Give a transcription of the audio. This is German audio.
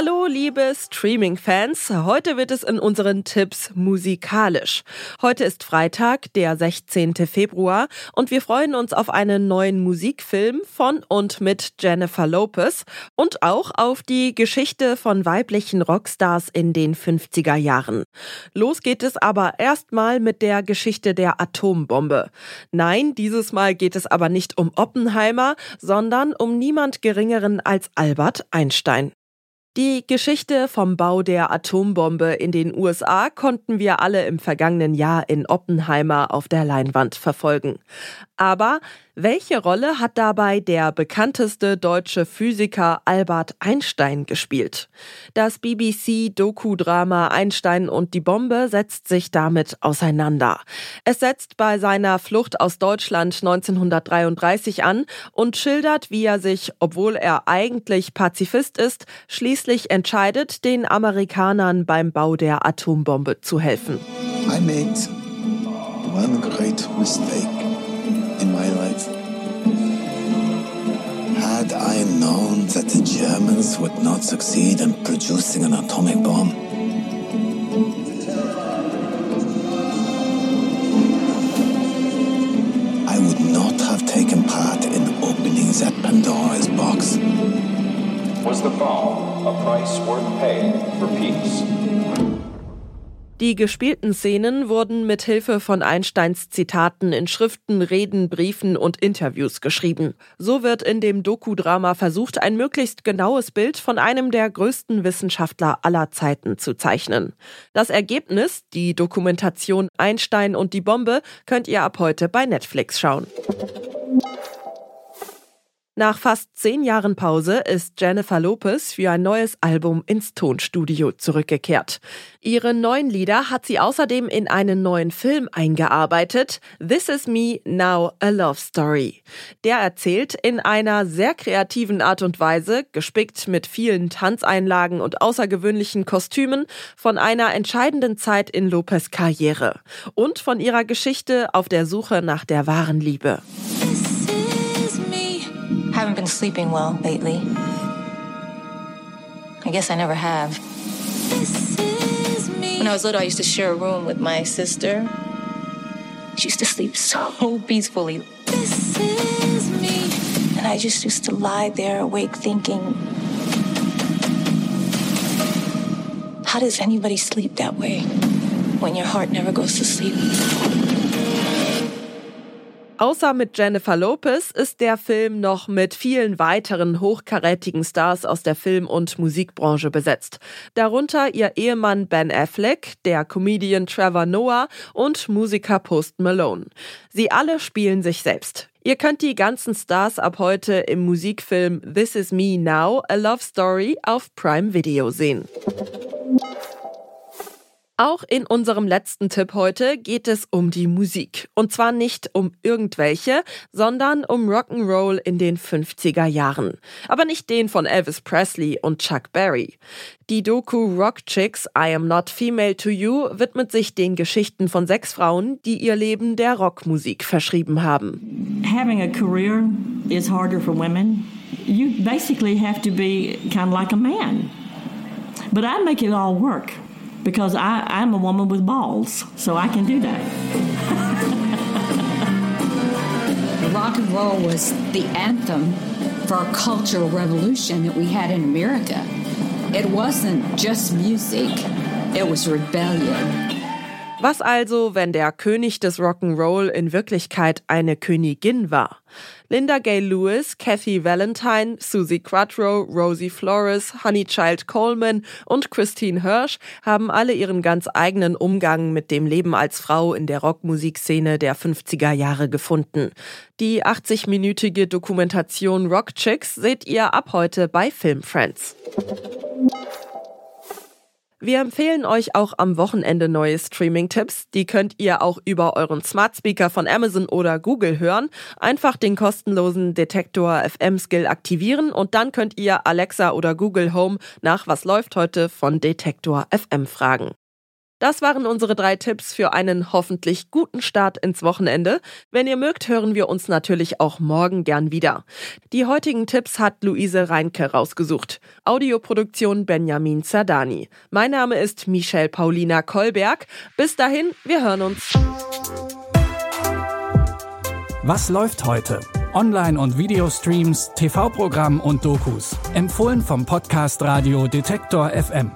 Hallo, liebe Streaming-Fans. Heute wird es in unseren Tipps musikalisch. Heute ist Freitag, der 16. Februar, und wir freuen uns auf einen neuen Musikfilm von und mit Jennifer Lopez und auch auf die Geschichte von weiblichen Rockstars in den 50er Jahren. Los geht es aber erstmal mit der Geschichte der Atombombe. Nein, dieses Mal geht es aber nicht um Oppenheimer, sondern um niemand Geringeren als Albert Einstein. Die Geschichte vom Bau der Atombombe in den USA konnten wir alle im vergangenen Jahr in Oppenheimer auf der Leinwand verfolgen. Aber welche Rolle hat dabei der bekannteste deutsche Physiker Albert Einstein gespielt? Das BBC-Doku-Drama Einstein und die Bombe setzt sich damit auseinander. Es setzt bei seiner Flucht aus Deutschland 1933 an und schildert, wie er sich, obwohl er eigentlich Pazifist ist, schließlich entscheidet, den Amerikanern beim Bau der Atombombe zu helfen. I made one great mistake. in my life. Had I known that the Germans would not succeed in producing an atomic bomb, Was the bomb a price worth paying for peace? Die gespielten Szenen wurden mit Hilfe von Einsteins Zitaten in Schriften, Reden, Briefen und Interviews geschrieben. So wird in dem Doku-Drama versucht, ein möglichst genaues Bild von einem der größten Wissenschaftler aller Zeiten zu zeichnen. Das Ergebnis, die Dokumentation Einstein und die Bombe, könnt ihr ab heute bei Netflix schauen. Nach fast zehn Jahren Pause ist Jennifer Lopez für ein neues Album ins Tonstudio zurückgekehrt. Ihre neuen Lieder hat sie außerdem in einen neuen Film eingearbeitet, This Is Me Now a Love Story. Der erzählt in einer sehr kreativen Art und Weise, gespickt mit vielen Tanzeinlagen und außergewöhnlichen Kostümen, von einer entscheidenden Zeit in Lopez Karriere und von ihrer Geschichte auf der Suche nach der wahren Liebe. Haven't been sleeping well lately. I guess I never have. When I was little, I used to share a room with my sister. She used to sleep so peacefully. And I just used to lie there awake thinking, how does anybody sleep that way when your heart never goes to sleep? Außer mit Jennifer Lopez ist der Film noch mit vielen weiteren hochkarätigen Stars aus der Film- und Musikbranche besetzt. Darunter ihr Ehemann Ben Affleck, der Comedian Trevor Noah und Musiker Post Malone. Sie alle spielen sich selbst. Ihr könnt die ganzen Stars ab heute im Musikfilm This Is Me Now, A Love Story auf Prime Video sehen. Auch in unserem letzten Tipp heute geht es um die Musik. Und zwar nicht um irgendwelche, sondern um Rock'n'Roll in den 50er Jahren. Aber nicht den von Elvis Presley und Chuck Berry. Die Doku Rock Chicks I Am Not Female to You widmet sich den Geschichten von sechs Frauen, die ihr Leben der Rockmusik verschrieben haben. Having a career is harder for women. You basically have to be kind of like a man. But I make it all work. Because I, I'm a woman with balls, so I can do that. Rock and roll was the anthem for our cultural revolution that we had in America. It wasn't just music, it was rebellion. Was also, wenn der König des Rock'n'Roll in Wirklichkeit eine Königin war? Linda Gay Lewis, Kathy Valentine, Susie Quattro, Rosie Flores, Honeychild Coleman und Christine Hirsch haben alle ihren ganz eigenen Umgang mit dem Leben als Frau in der Rockmusikszene der 50er Jahre gefunden. Die 80-minütige Dokumentation Rock Chicks seht ihr ab heute bei Film Friends. Wir empfehlen euch auch am Wochenende neue Streaming-Tipps. Die könnt ihr auch über euren Smart Speaker von Amazon oder Google hören. Einfach den kostenlosen Detektor FM Skill aktivieren und dann könnt ihr Alexa oder Google Home nach Was läuft heute von Detektor FM fragen. Das waren unsere drei Tipps für einen hoffentlich guten Start ins Wochenende. Wenn ihr mögt, hören wir uns natürlich auch morgen gern wieder. Die heutigen Tipps hat Luise Reinke rausgesucht. Audioproduktion Benjamin Zerdani. Mein Name ist Michelle Paulina Kolberg. Bis dahin, wir hören uns. Was läuft heute? Online- und Videostreams, TV-Programm und Dokus. Empfohlen vom Podcast Radio Detektor FM.